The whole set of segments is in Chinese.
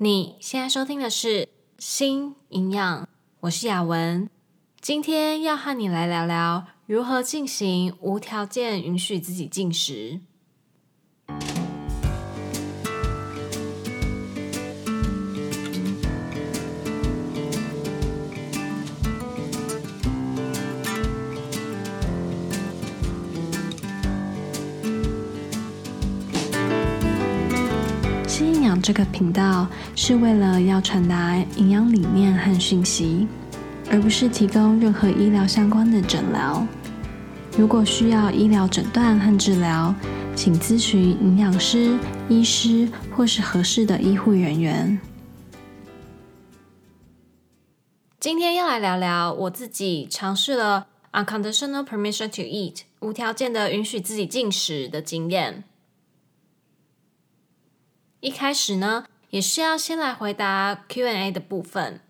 你现在收听的是《新营养》，我是雅文，今天要和你来聊聊如何进行无条件允许自己进食。这个频道是为了要传达营养理念和讯息，而不是提供任何医疗相关的诊疗。如果需要医疗诊断和治疗，请咨询营养师、医师或是合适的医护人员。今天要来聊聊我自己尝试了 unconditional permission to eat 无条件的允许自己进食的经验。一开始呢，也是要先来回答 Q&A 的部分。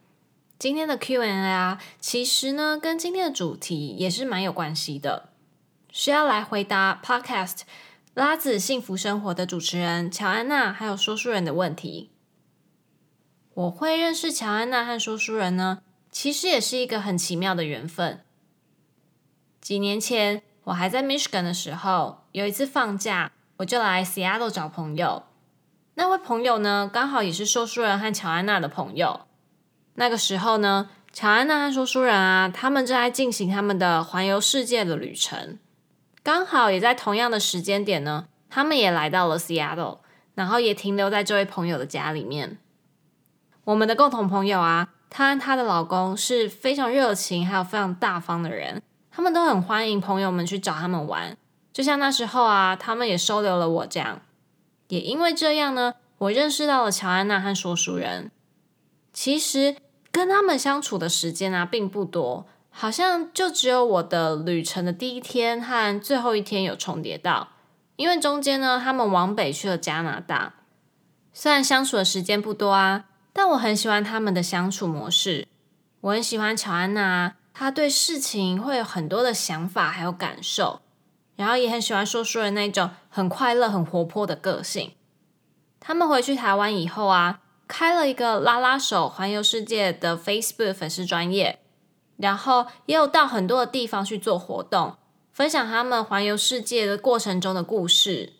今天的 Q&A 啊，其实呢，跟今天的主题也是蛮有关系的，是要来回答 Podcast《拉子幸福生活》的主持人乔安娜还有说书人的问题。我会认识乔安娜和说书人呢，其实也是一个很奇妙的缘分。几年前我还在 Michigan 的时候，有一次放假，我就来 Seattle 找朋友。那位朋友呢，刚好也是说书人和乔安娜的朋友。那个时候呢，乔安娜和说书人啊，他们正在进行他们的环游世界的旅程。刚好也在同样的时间点呢，他们也来到了 Seattle，然后也停留在这位朋友的家里面。我们的共同朋友啊，她和她的老公是非常热情还有非常大方的人，他们都很欢迎朋友们去找他们玩。就像那时候啊，他们也收留了我这样。也因为这样呢，我认识到了乔安娜和说书人。其实跟他们相处的时间啊，并不多，好像就只有我的旅程的第一天和最后一天有重叠到。因为中间呢，他们往北去了加拿大。虽然相处的时间不多啊，但我很喜欢他们的相处模式。我很喜欢乔安娜，她对事情会有很多的想法还有感受。然后也很喜欢说书人那种很快乐、很活泼的个性。他们回去台湾以后啊，开了一个拉拉手环游世界的 Facebook 粉丝专业，然后也有到很多的地方去做活动，分享他们环游世界的过程中的故事，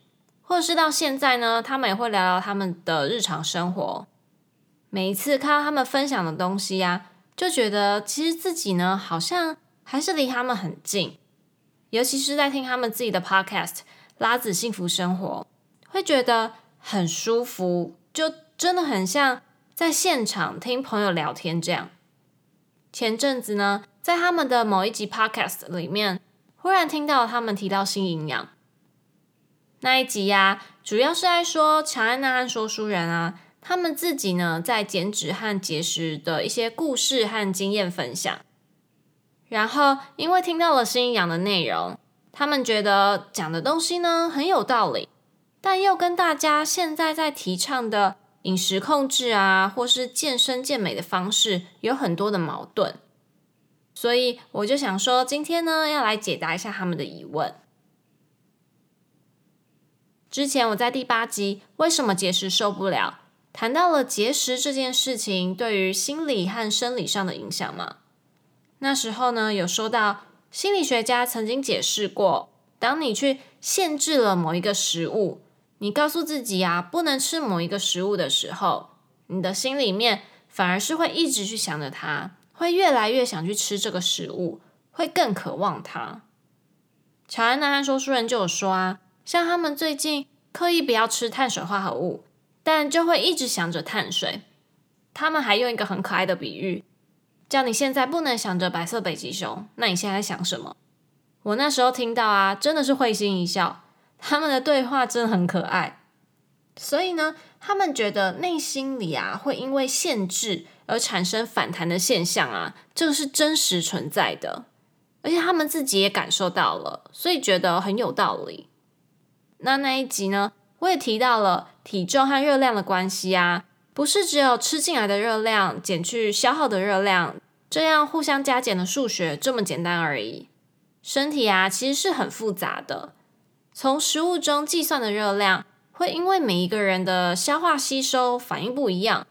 或者是到现在呢，他们也会聊聊他们的日常生活。每一次看到他们分享的东西呀，就觉得其实自己呢，好像还是离他们很近。尤其是在听他们自己的 podcast《拉子幸福生活》，会觉得很舒服，就真的很像在现场听朋友聊天这样。前阵子呢，在他们的某一集 podcast 里面，忽然听到他们提到新营养那一集呀、主要是在说乔安娜和说书人啊，他们自己呢在减脂和节食的一些故事和经验分享。然后，因为听到了心营养的内容，他们觉得讲的东西呢很有道理，但又跟大家现在在提倡的饮食控制啊，或是健身健美的方式有很多的矛盾。所以我就想说，今天呢要来解答一下他们的疑问。之前我在第八集《为什么节食受不了》谈到了节食这件事情对于心理和生理上的影响嘛。那时候呢，有说到心理学家曾经解释过，当你去限制了某一个食物，你告诉自己啊，不能吃某一个食物的时候，你的心里面反而是会一直去想着它，会越来越想去吃这个食物，会更渴望它。乔安娜和说书人就有说啊，像他们最近刻意不要吃碳水化合物，但就会一直想着碳水。他们还用一个很可爱的比喻。叫你现在不能想着白色北极熊，那你现在想什么？我那时候听到啊，真的是会心一笑。他们的对话真的很可爱，所以呢，他们觉得内心里啊，会因为限制而产生反弹的现象啊，这个是真实存在的，而且他们自己也感受到了，所以觉得很有道理。那那一集呢，我也提到了体重和热量的关系啊。不是只有吃进来的热量减去消耗的热量，这样互相加减的数学这么简单而已。身体啊，其实是很复杂的。从食物中计算的热量，会因为每一个人的消化吸收反应不一样，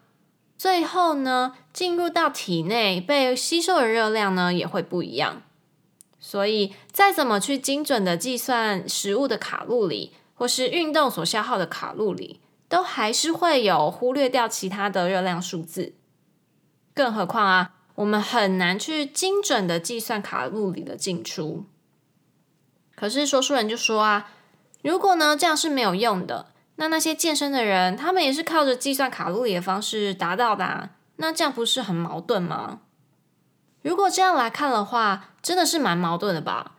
最后呢，进入到体内被吸收的热量呢，也会不一样。所以，再怎么去精准的计算食物的卡路里，或是运动所消耗的卡路里，都还是会有忽略掉其他的热量数字。更何况啊，我们很难去精准的计算卡路里的进出。可是说书人就说啊，如果呢，这样是没有用的。那那些健身的人，他们也是靠着计算卡路里的方式达到的啊，那这样不是很矛盾吗？如果这样来看的话，真的是蛮矛盾的吧？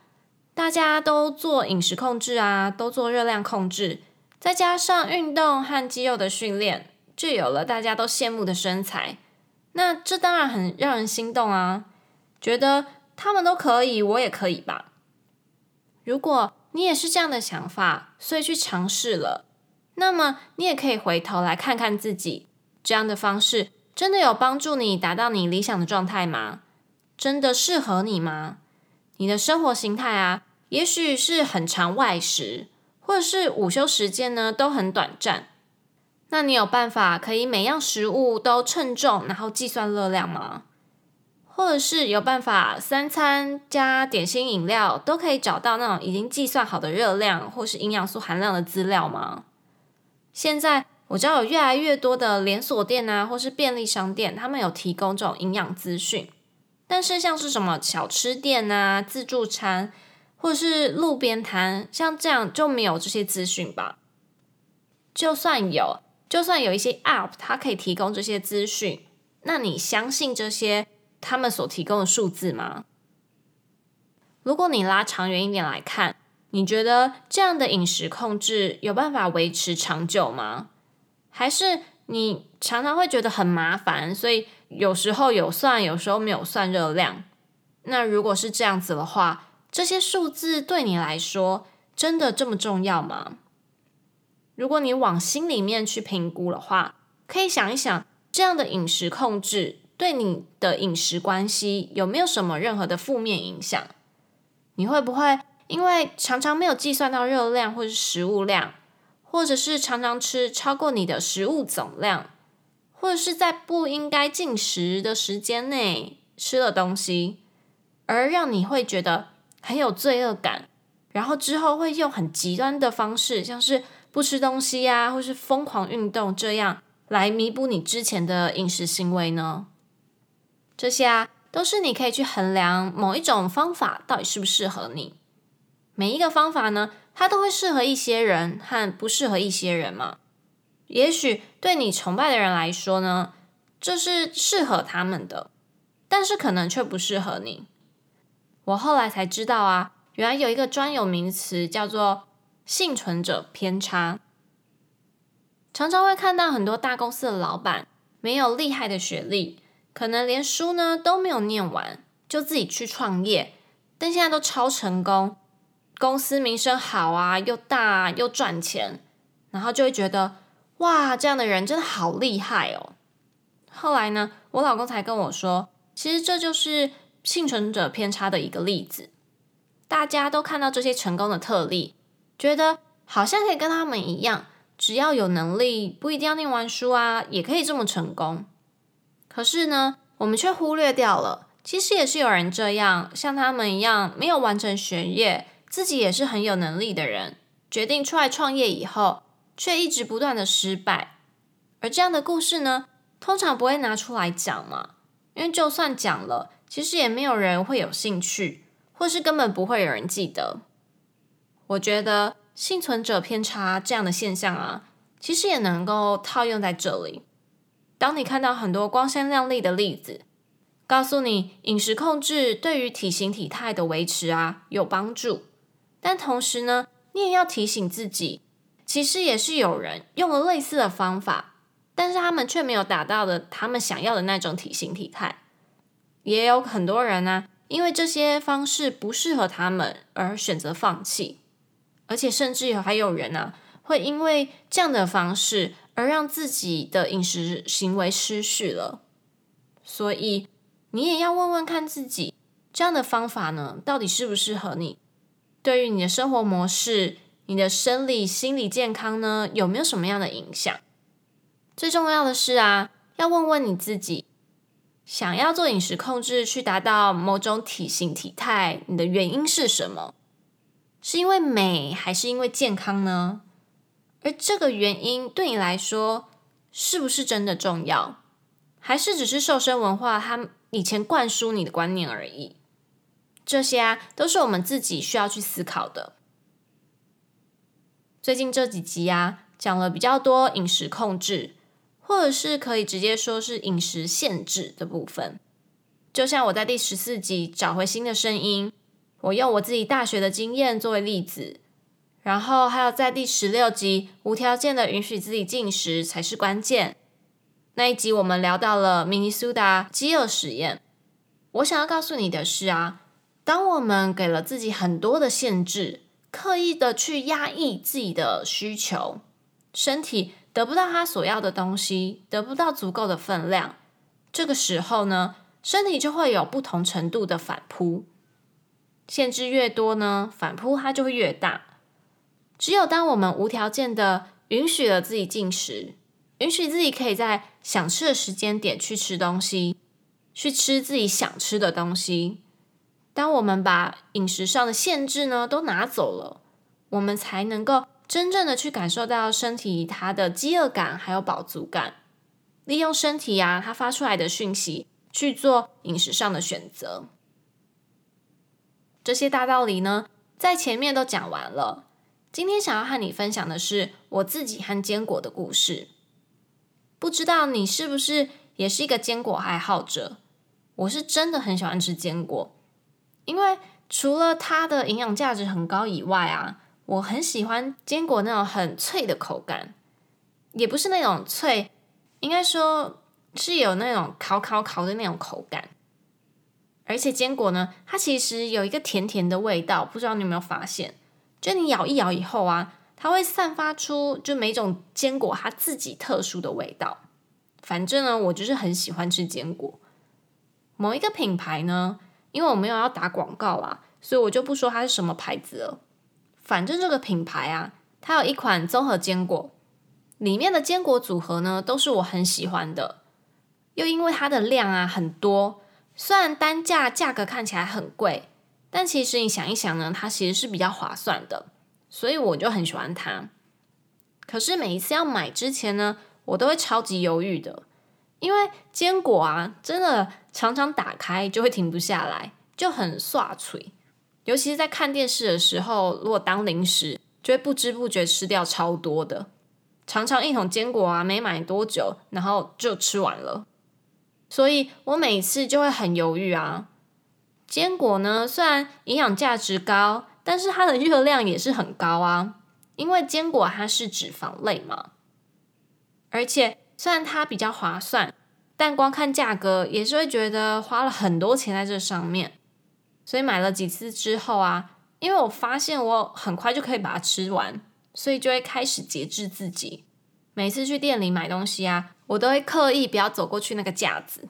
大家都做饮食控制啊，都做热量控制，再加上运动和肌肉的训练，就有了大家都羡慕的身材。那这当然很让人心动啊，觉得他们都可以，我也可以吧？如果你也是这样的想法，所以去尝试了。那么你也可以回头来看看自己，这样的方式真的有帮助你达到你理想的状态吗？真的适合你吗？你的生活形态啊，也许是很常外食，或者是午休时间呢都很短暂。那你有办法可以每样食物都称重，然后计算热量吗？或者是有办法三餐加点心饮料都可以找到那种已经计算好的热量或是营养素含量的资料吗？现在我知道有越来越多的连锁店啊，或是便利商店，他们有提供这种营养资讯。但是像是什么小吃店啊、自助餐，或是路边摊，像这样就没有这些资讯吧？就算有，就算有一些 App，它可以提供这些资讯，那你相信这些他们所提供的数字吗？如果你拉长远一点来看。你觉得这样的饮食控制有办法维持长久吗？还是你常常会觉得很麻烦，所以有时候有算，有时候没有算热量？那如果是这样子的话，这些数字对你来说真的这么重要吗？如果你往心里面去评估的话，可以想一想，这样的饮食控制对你的饮食关系有没有什么任何的负面影响？你会不会？因为常常没有计算到热量或是食物量，或者是常常吃超过你的食物总量，或者是在不应该进食的时间内吃了东西，而让你会觉得很有罪恶感，然后之后会用很极端的方式，像是不吃东西呀，或是疯狂运动这样来弥补你之前的饮食行为呢？这些啊，都是你可以去衡量某一种方法到底适不适合你。每一个方法呢，它都会适合一些人和不适合一些人嘛。也许对你崇拜的人来说呢，这是适合他们的，但是可能却不适合你。我后来才知道啊，原来有一个专有名词叫做幸存者偏差。常常会看到很多大公司的老板没有厉害的学历，可能连书呢都没有念完，就自己去创业，但现在都超成功。公司名声好啊，又大，又赚钱，然后就会觉得哇，这样的人真的好厉害哦。后来呢，我老公才跟我说，其实这就是幸存者偏差的一个例子。大家都看到这些成功的特例，觉得好像可以跟他们一样，只要有能力，不一定要念完书啊，也可以这么成功。可是呢，我们却忽略掉了，其实也是有人这样，像他们一样，没有完成学业。自己也是很有能力的人，决定出来创业以后，却一直不断的失败。而这样的故事呢，通常不会拿出来讲嘛，因为就算讲了，其实也没有人会有兴趣，或是根本不会有人记得。我觉得幸存者偏差这样的现象啊，其实也能够套用在这里。当你看到很多光鲜亮丽的例子，告诉你饮食控制对于体型体态的维持啊有帮助。但同时呢，你也要提醒自己，其实也是有人用了类似的方法，但是他们却没有达到的他们想要的那种体型体态。也有很多人呢，因为这些方式不适合他们而选择放弃，而且甚至有还有人呢，会因为这样的方式而让自己的饮食行为失序了。所以你也要问问看自己，这样的方法呢，到底适不适合你？对于你的生活模式、你的生理、心理健康呢，有没有什么样的影响？最重要的是啊，要问问你自己，想要做饮食控制去达到某种体型体态，你的原因是什么？是因为美，还是因为健康呢？而这个原因对你来说，是不是真的重要？还是只是瘦身文化它以前灌输你的观念而已？这些啊，都是我们自己需要去思考的。最近这几集啊，讲了比较多饮食控制，或者是可以直接说是饮食限制的部分。就像我在第十四集找回新的声音，我用我自己大学的经验作为例子。然后还有在第十六集无条件的允许自己进食才是关键那一集，我们聊到了明尼苏达饥饿实验。我想要告诉你的是啊，当我们给了自己很多的限制，刻意的去压抑自己的需求，身体得不到他所要的东西，得不到足够的分量，这个时候呢，身体就会有不同程度的反扑。限制越多呢，反扑它就会越大。只有当我们无条件的允许了自己进食，允许自己可以在想吃的时间点去吃东西，去吃自己想吃的东西。当我们把饮食上的限制呢都拿走了，我们才能够真正的去感受到身体它的饥饿感还有饱足感，利用身体呀、啊、它发出来的讯息去做饮食上的选择。这些大道理呢，在前面都讲完了。今天想要和你分享的是我自己和坚果的故事。不知道你是不是也是一个坚果爱好者？我是真的很喜欢吃坚果，因为除了它的营养价值很高以外啊，我很喜欢坚果那种很脆的口感，也不是那种脆，应该说是有那种烤烤烤的那种口感。而且坚果呢，它其实有一个甜甜的味道，不知道你有没有发现？就你咬一咬以后啊，它会散发出就每种坚果它自己特殊的味道。反正呢，我就是很喜欢吃坚果。某一个品牌呢，因为我没有要打广告啊，所以我就不说它是什么牌子了。反正这个品牌啊，它有一款综合坚果，里面的坚果组合呢，都是我很喜欢的。又因为它的量啊很多，虽然单价价格看起来很贵。但其实你想一想呢，它其实是比较划算的，所以我就很喜欢它。可是每一次要买之前呢，我都会超级犹豫的，因为坚果啊，真的常常打开就会停不下来，就很刷嘴。尤其是在看电视的时候，如果当零食，就会不知不觉吃掉超多的。常常一桶坚果啊，没买多久，然后就吃完了。所以我每次就会很犹豫啊。坚果呢，虽然营养价值高，但是它的热量也是很高啊。因为坚果它是脂肪类嘛，而且虽然它比较划算，但光看价格也是会觉得花了很多钱在这上面。所以买了几次之后啊，因为我发现我很快就可以把它吃完，所以就会开始节制自己。每次去店里买东西啊，我都会刻意不要走过去那个架子，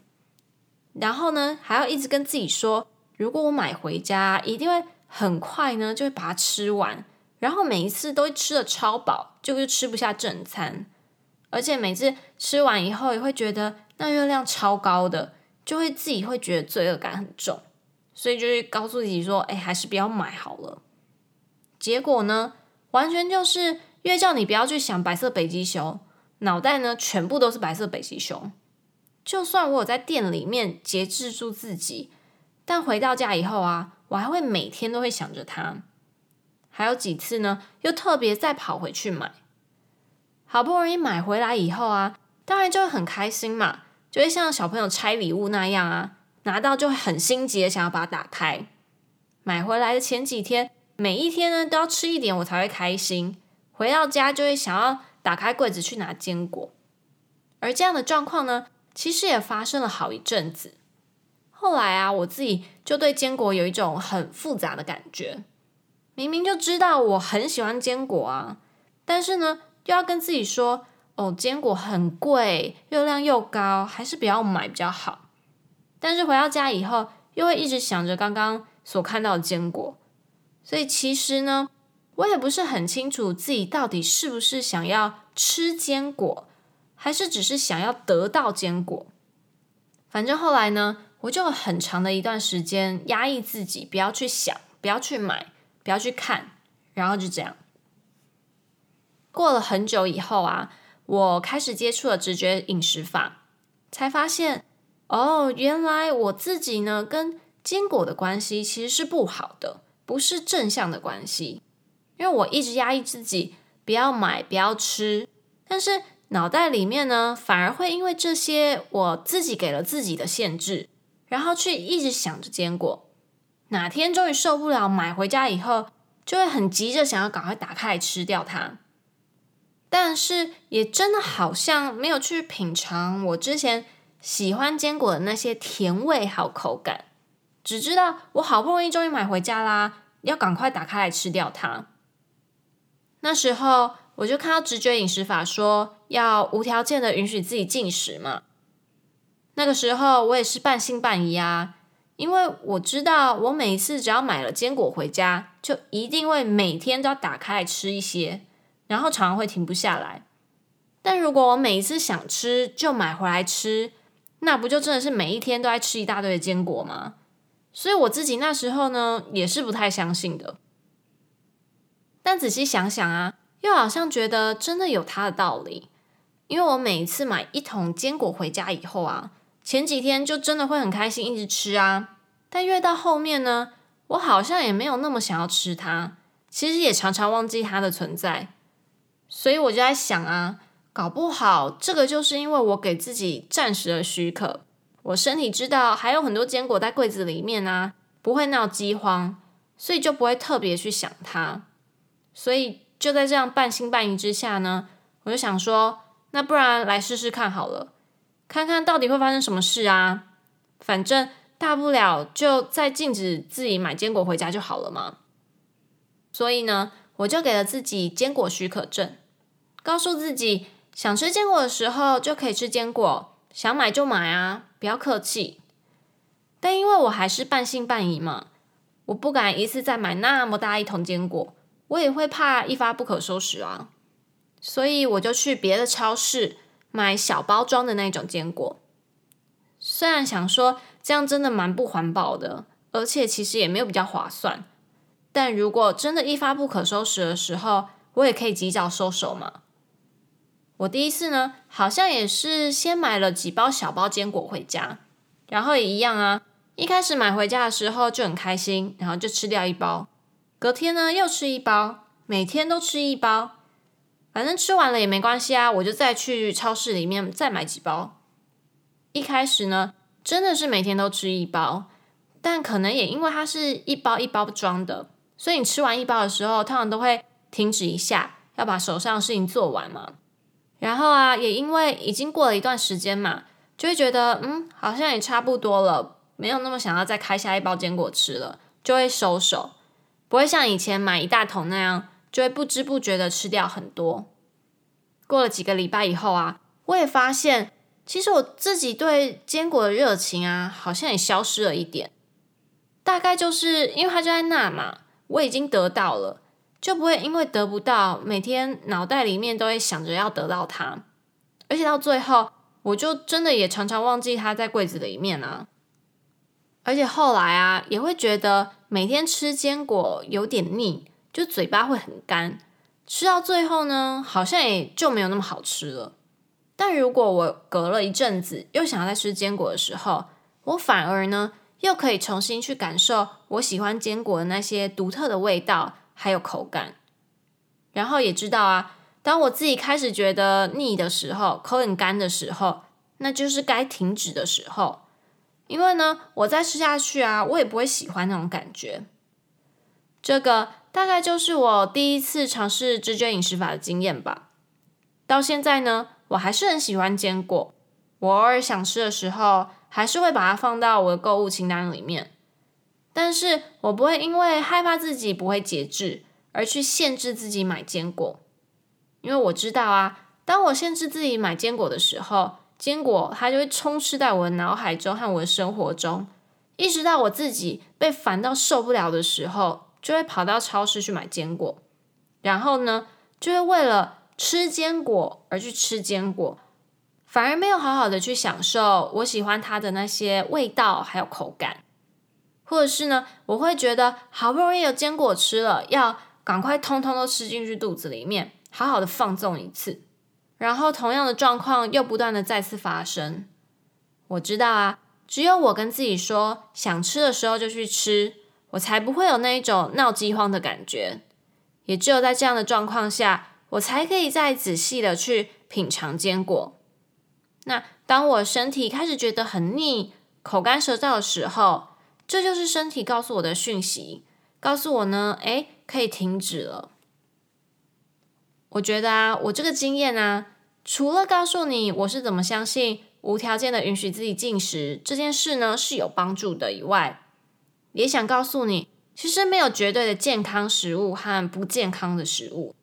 然后呢，还要一直跟自己说。如果我买回家，一定会很快呢，就会把它吃完，然后每一次都会吃的超饱，就是吃不下正餐，而且每次吃完以后也会觉得那热量超高的，就会自己会觉得罪恶感很重，所以就是告诉自己说，哎，还是不要买好了。结果呢，完全就是越叫你不要去想白色北极熊，脑袋呢全部都是白色北极熊。就算我有在店里面节制住自己。但回到家以后啊，我还会每天都会想着它。还有几次呢，又特别再跑回去买。好不容易买回来以后啊，当然就会很开心嘛，就会像小朋友拆礼物那样啊，拿到就会很心急的想要把它打开。买回来的前几天，每一天呢都要吃一点，我才会开心。回到家就会想要打开柜子去拿坚果。而这样的状况呢，其实也发生了好一阵子。后来啊，我自己就对坚果有一种很复杂的感觉。明明就知道我很喜欢坚果啊，但是呢，又要跟自己说，哦，坚果很贵，热量又高，还是不要买比较好。但是回到家以后，又会一直想着刚刚所看到的坚果。所以其实呢，我也不是很清楚自己到底是不是想要吃坚果，还是只是想要得到坚果？反正后来呢，我就很长的一段时间压抑自己，不要去想，不要去买，不要去看，然后就这样。过了很久以后啊，我开始接触了直觉饮食法，才发现哦，原来我自己呢跟坚果的关系其实是不好的，不是正向的关系。因为我一直压抑自己，不要买，不要吃，但是脑袋里面呢，反而会因为这些我自己给了自己的限制，然后去一直想着坚果。哪天终于受不了，买回家以后，就会很急着想要赶快打开吃掉它。但是也真的好像没有去品尝我之前喜欢坚果的那些甜味好口感，只知道我好不容易终于买回家啦，要赶快打开来吃掉它。那时候我就看到直觉饮食法说要无条件的允许自己进食嘛。那个时候我也是半信半疑啊，因为我知道我每一次只要买了坚果回家，就一定会每天都要打开来吃一些。然后常常会停不下来，但如果我每一次想吃就买回来吃，那不就真的是每一天都在吃一大堆的坚果吗？所以我自己那时候呢也是不太相信的。但仔细想想啊，又好像觉得真的有它的道理，因为我每一次买一桶坚果回家以后啊，前几天就真的会很开心一直吃啊，但越到后面呢，我好像也没有那么想要吃它，其实也常常忘记它的存在。所以我就在想啊，搞不好这个就是因为我给自己暂时的许可，我身体知道还有很多坚果在柜子里面啊，不会闹饥荒，所以就不会特别去想它。所以就在这样半信半疑之下呢，我就想说，那不然来试试看好了，看看到底会发生什么事啊？反正大不了就再禁止自己买坚果回家就好了嘛。所以呢，我就给了自己坚果许可证，告诉自己想吃坚果的时候就可以吃坚果，想买就买啊，不要客气。但因为我还是半信半疑嘛，我不敢一次再买那么大一桶坚果，我也会怕一发不可收拾啊。所以我就去别的超市买小包装的那种坚果。虽然想说这样真的蛮不环保的，而且其实也没有比较划算。但如果真的一发不可收拾的时候，我也可以及早收手嘛。我第一次呢，好像也是先买了几包小包坚果回家，然后也一样啊。一开始买回家的时候就很开心，然后就吃掉一包，隔天呢又吃一包，每天都吃一包，反正吃完了也没关系啊，我就再去超市里面再买几包。一开始呢，真的是每天都吃一包，但可能也因为它是一包一包装的。所以你吃完一包的时候，通常都会停止一下，要把手上的事情做完嘛。然后啊，也因为已经过了一段时间嘛，就会觉得嗯，好像也差不多了，没有那么想要再开下一包坚果吃了，就会收手，不会像以前买一大桶那样，就会不知不觉的吃掉很多。过了几个礼拜以后啊，我也发现，其实我自己对坚果的热情啊，好像也消失了一点。大概就是因为它就在那嘛。我已经得到了，就不会因为得不到，每天脑袋里面都会想着要得到它，而且到最后，我就真的也常常忘记它在柜子里面啊。而且后来啊，也会觉得每天吃坚果有点腻，就嘴巴会很干，吃到最后呢，好像也就没有那么好吃了。但如果我隔了一阵子又想要再吃坚果的时候，我反而呢，又可以重新去感受我喜欢坚果的那些独特的味道，还有口感。然后也知道啊，当我自己开始觉得腻的时候，口很干的时候，那就是该停止的时候。因为呢，我再吃下去啊，我也不会喜欢那种感觉。这个大概就是我第一次尝试直觉饮食法的经验吧。到现在呢，我还是很喜欢坚果。我偶尔想吃的时候，还是会把它放到我的购物清单里面，但是我不会因为害怕自己不会节制而去限制自己买坚果，因为我知道啊，当我限制自己买坚果的时候，坚果它就会充斥在我的脑海中和我的生活中，意识到我自己被烦到受不了的时候，就会跑到超市去买坚果，然后呢，就会为了吃坚果而去吃坚果。反而没有好好的去享受我喜欢它的那些味道还有口感，或者是呢，我会觉得好不容易有坚果吃了，要赶快通通都吃进去肚子里面，好好的放纵一次，然后同样的状况又不断的再次发生。我知道啊，只有我跟自己说想吃的时候就去吃，我才不会有那一种闹饥荒的感觉。也只有在这样的状况下，我才可以再仔细的去品尝坚果。那当我身体开始觉得很腻、口干舌燥的时候，这就是身体告诉我的讯息，告诉我呢，诶，可以停止了。我觉得啊，我这个经验啊，除了告诉你我是怎么相信无条件的允许自己进食这件事呢是有帮助的以外，也想告诉你，其实没有绝对的健康食物和不健康的食物。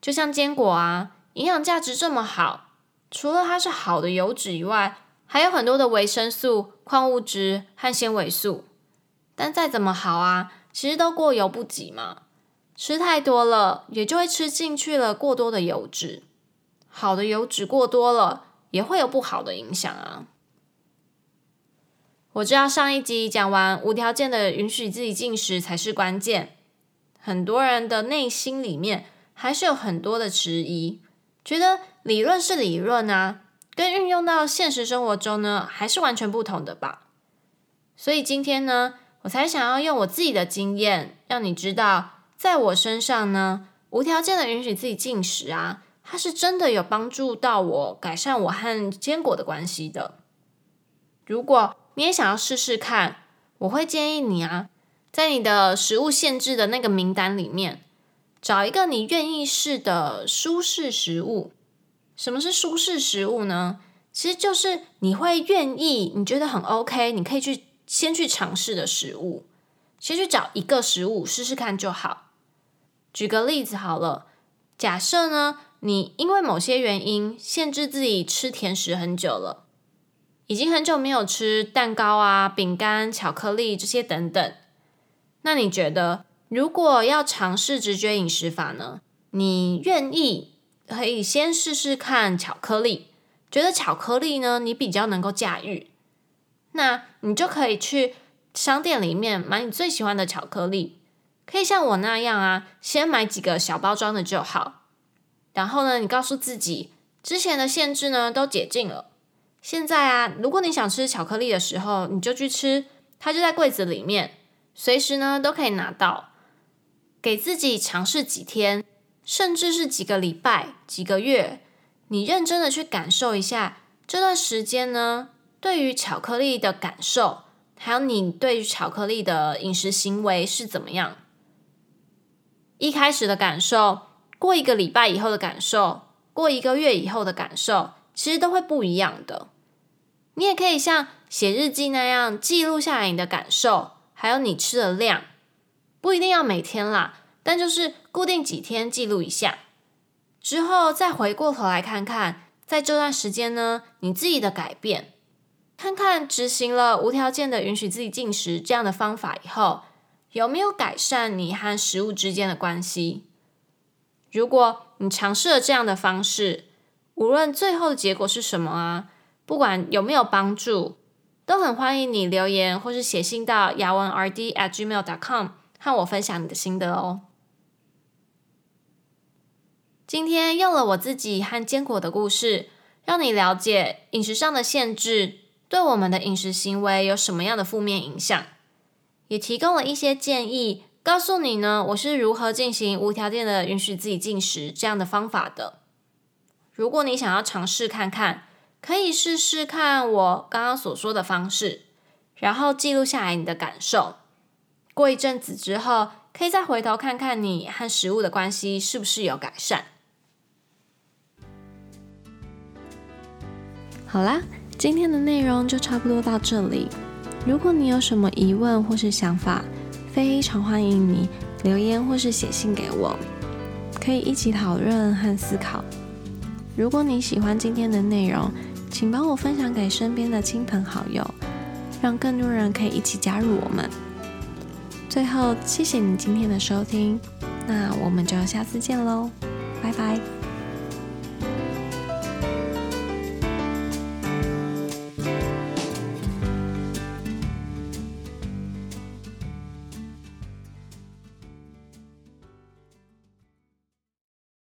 就像坚果啊，营养价值这么好。除了它是好的油脂以外，还有很多的维生素、矿物质和纤维素。但再怎么好啊，其实都过犹不及嘛。吃太多了，也就会吃进去了过多的油脂。好的油脂过多了，也会有不好的影响啊。我知道上一集讲完无条件的允许自己进食才是关键，很多人的内心里面还是有很多的迟疑。觉得理论是理论啊，跟运用到现实生活中呢，还是完全不同的吧。所以今天呢，我才想要用我自己的经验，让你知道，在我身上呢，无条件的允许自己进食啊，它是真的有帮助到我改善我和坚果的关系的。如果你也想要试试看，我会建议你啊，在你的食物限制的那个名单里面。找一个你愿意试的舒适食物。什么是舒适食物呢？其实就是你会愿意，你觉得很 OK，你可以去先去尝试的食物。先去找一个食物试试看就好。举个例子好了，假设呢，你因为某些原因限制自己吃甜食很久了，已经很久没有吃蛋糕啊、饼干、巧克力这些等等，那你觉得？如果要尝试直觉饮食法呢，你愿意可以先试试看巧克力，觉得巧克力呢你比较能够驾驭，那你就可以去商店里面买你最喜欢的巧克力，可以像我那样啊，先买几个小包装的就好。然后呢，你告诉自己之前的限制呢都解禁了，现在啊，如果你想吃巧克力的时候，你就去吃，它就在柜子里面，随时呢都可以拿到。给自己尝试几天，甚至是几个礼拜、几个月，你认真的去感受一下这段时间呢，对于巧克力的感受，还有你对于巧克力的饮食行为是怎么样？一开始的感受，过一个礼拜以后的感受，过一个月以后的感受，其实都会不一样的。你也可以像写日记那样记录下来你的感受，还有你吃的量。不一定要每天啦，但就是固定几天记录一下，之后再回过头来看看，在这段时间呢，你自己的改变，看看执行了无条件的允许自己进食这样的方法以后，有没有改善你和食物之间的关系？如果你尝试了这样的方式，无论最后的结果是什么啊，不管有没有帮助，都很欢迎你留言或是写信到雅文 RD at gmail dot com。和我分享你的心得哦。今天用了我自己和坚果的故事，让你了解饮食上的限制对我们的饮食行为有什么样的负面影响，也提供了一些建议，告诉你呢，我是如何进行无条件的允许自己进食这样的方法的。如果你想要尝试看看，可以试试看我刚刚所说的方式，然后记录下来你的感受。过一阵子之后，可以再回头看看你和食物的关系是不是有改善。好啦，今天的内容就差不多到这里。如果你有什么疑问或是想法，非常欢迎你留言或是写信给我，可以一起讨论和思考。如果你喜欢今天的内容，请帮我分享给身边的亲朋好友，让更多人可以一起加入我们。最后，谢谢你今天的收听，那我们就下次见喽，拜拜。